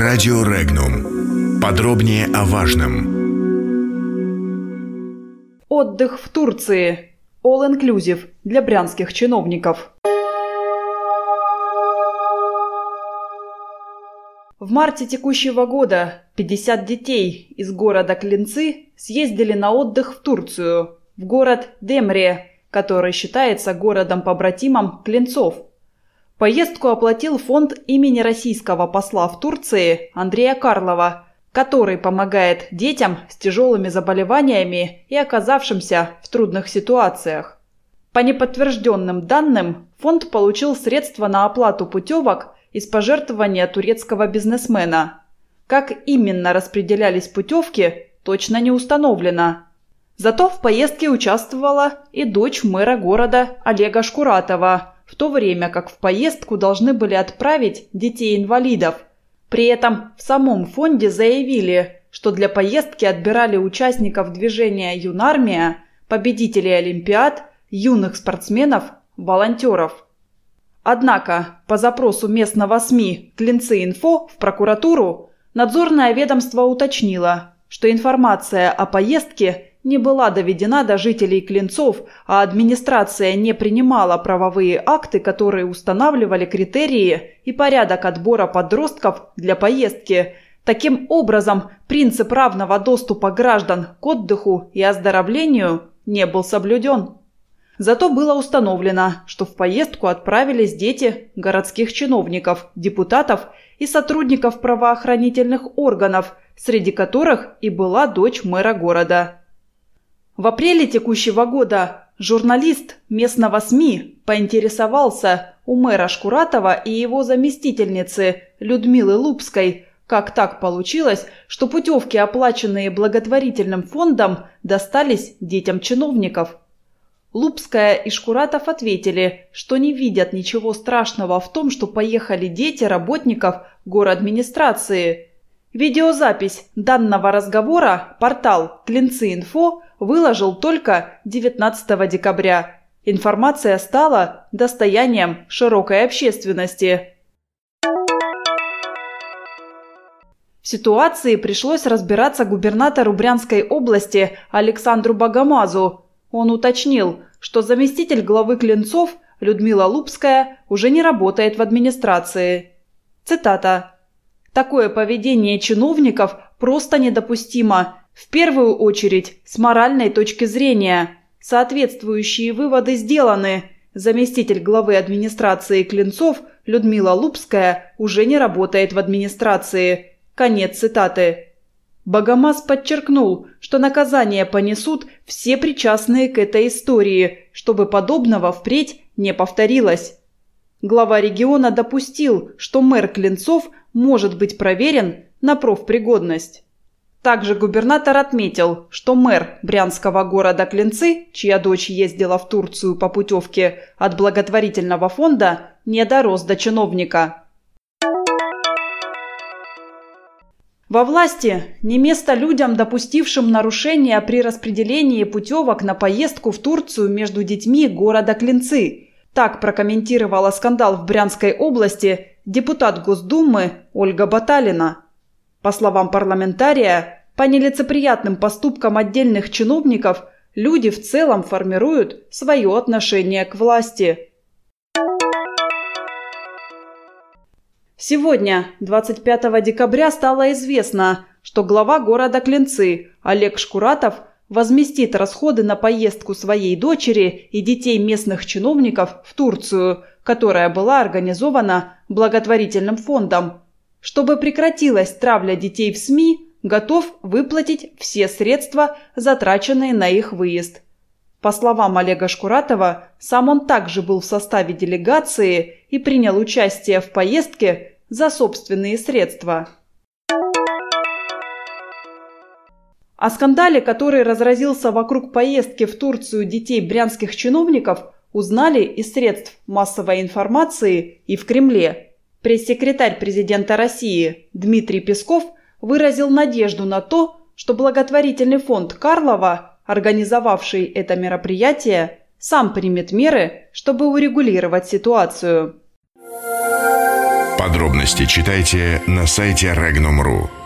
Радио Регнум. Подробнее о важном. Отдых в Турции. All inclusive для брянских чиновников. В марте текущего года 50 детей из города Клинцы съездили на отдых в Турцию, в город Демре, который считается городом-побратимом Клинцов – Поездку оплатил фонд имени российского посла в Турции Андрея Карлова, который помогает детям с тяжелыми заболеваниями и оказавшимся в трудных ситуациях. По неподтвержденным данным, фонд получил средства на оплату путевок из пожертвования турецкого бизнесмена. Как именно распределялись путевки, точно не установлено. Зато в поездке участвовала и дочь мэра города Олега Шкуратова – в то время как в поездку должны были отправить детей-инвалидов. При этом в самом фонде заявили, что для поездки отбирали участников движения «Юнармия», победителей Олимпиад, юных спортсменов, волонтеров. Однако, по запросу местного СМИ «Клинцы-инфо» в прокуратуру, надзорное ведомство уточнило, что информация о поездке не была доведена до жителей Клинцов, а администрация не принимала правовые акты, которые устанавливали критерии и порядок отбора подростков для поездки. Таким образом, принцип равного доступа граждан к отдыху и оздоровлению не был соблюден. Зато было установлено, что в поездку отправились дети городских чиновников, депутатов и сотрудников правоохранительных органов, среди которых и была дочь мэра города. В апреле текущего года журналист местного СМИ поинтересовался у мэра Шкуратова и его заместительницы Людмилы Лупской, как так получилось, что путевки, оплаченные благотворительным фондом, достались детям чиновников. Лупская и Шкуратов ответили, что не видят ничего страшного в том, что поехали дети работников администрации. Видеозапись данного разговора портал Клинцы.Инфо выложил только 19 декабря. Информация стала достоянием широкой общественности. В ситуации пришлось разбираться губернатору Брянской области Александру Богомазу. Он уточнил, что заместитель главы Клинцов Людмила Лупская уже не работает в администрации. Цитата. «Такое поведение чиновников просто недопустимо в первую очередь, с моральной точки зрения. Соответствующие выводы сделаны. Заместитель главы администрации Клинцов Людмила Лупская уже не работает в администрации. Конец цитаты. Богомаз подчеркнул, что наказание понесут все причастные к этой истории, чтобы подобного впредь не повторилось. Глава региона допустил, что мэр Клинцов может быть проверен на профпригодность. Также губернатор отметил, что мэр брянского города Клинцы, чья дочь ездила в Турцию по путевке от благотворительного фонда, не дорос до чиновника. Во власти не место людям, допустившим нарушения при распределении путевок на поездку в Турцию между детьми города Клинцы. Так прокомментировала скандал в Брянской области депутат Госдумы Ольга Баталина. По словам парламентария, по нелицеприятным поступкам отдельных чиновников люди в целом формируют свое отношение к власти. Сегодня, 25 декабря, стало известно, что глава города Клинцы Олег Шкуратов возместит расходы на поездку своей дочери и детей местных чиновников в Турцию, которая была организована благотворительным фондом чтобы прекратилась травля детей в СМИ, готов выплатить все средства, затраченные на их выезд. По словам Олега Шкуратова, сам он также был в составе делегации и принял участие в поездке за собственные средства. О скандале, который разразился вокруг поездки в Турцию детей брянских чиновников, узнали из средств массовой информации и в Кремле – Пресс-секретарь президента России Дмитрий Песков выразил надежду на то, что благотворительный фонд Карлова, организовавший это мероприятие, сам примет меры, чтобы урегулировать ситуацию. Подробности читайте на сайте Regnum.ru.